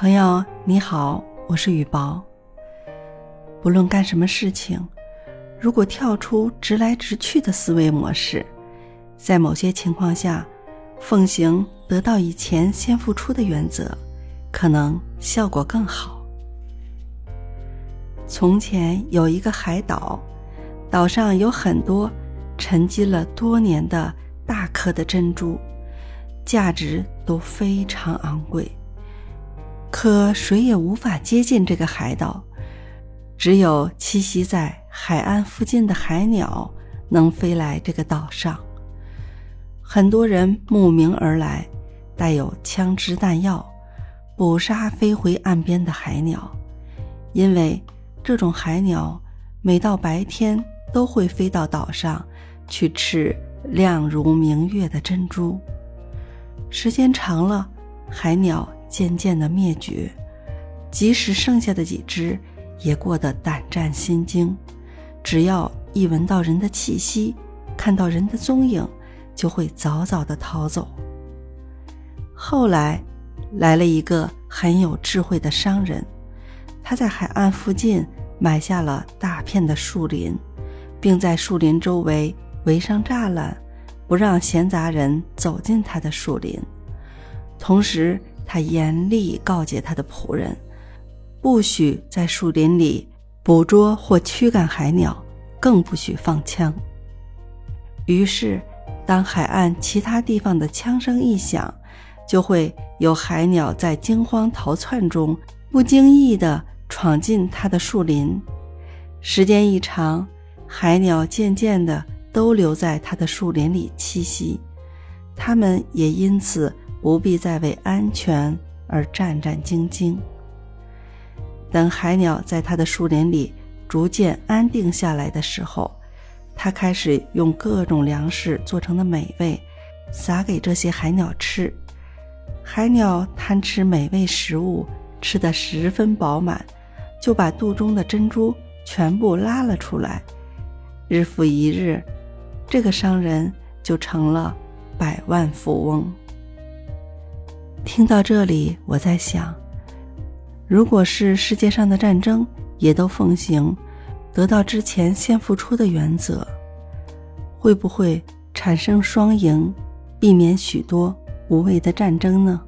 朋友你好，我是雨薄。不论干什么事情，如果跳出直来直去的思维模式，在某些情况下，奉行得到以前先付出的原则，可能效果更好。从前有一个海岛，岛上有很多沉积了多年的大颗的珍珠，价值都非常昂贵。可谁也无法接近这个海岛，只有栖息在海岸附近的海鸟能飞来这个岛上。很多人慕名而来，带有枪支弹药，捕杀飞回岸边的海鸟，因为这种海鸟每到白天都会飞到岛上去吃亮如明月的珍珠。时间长了，海鸟。渐渐的灭绝，即使剩下的几只，也过得胆战心惊。只要一闻到人的气息，看到人的踪影，就会早早的逃走。后来，来了一个很有智慧的商人，他在海岸附近买下了大片的树林，并在树林周围围上栅栏，不让闲杂人走进他的树林，同时。他严厉告诫他的仆人，不许在树林里捕捉或驱赶海鸟，更不许放枪。于是，当海岸其他地方的枪声一响，就会有海鸟在惊慌逃窜中不经意地闯进他的树林。时间一长，海鸟渐渐地都留在他的树林里栖息，它们也因此。不必再为安全而战战兢兢。等海鸟在它的树林里逐渐安定下来的时候，它开始用各种粮食做成的美味撒给这些海鸟吃。海鸟贪吃美味食物，吃得十分饱满，就把肚中的珍珠全部拉了出来。日复一日，这个商人就成了百万富翁。听到这里，我在想，如果是世界上的战争也都奉行得到之前先付出的原则，会不会产生双赢，避免许多无谓的战争呢？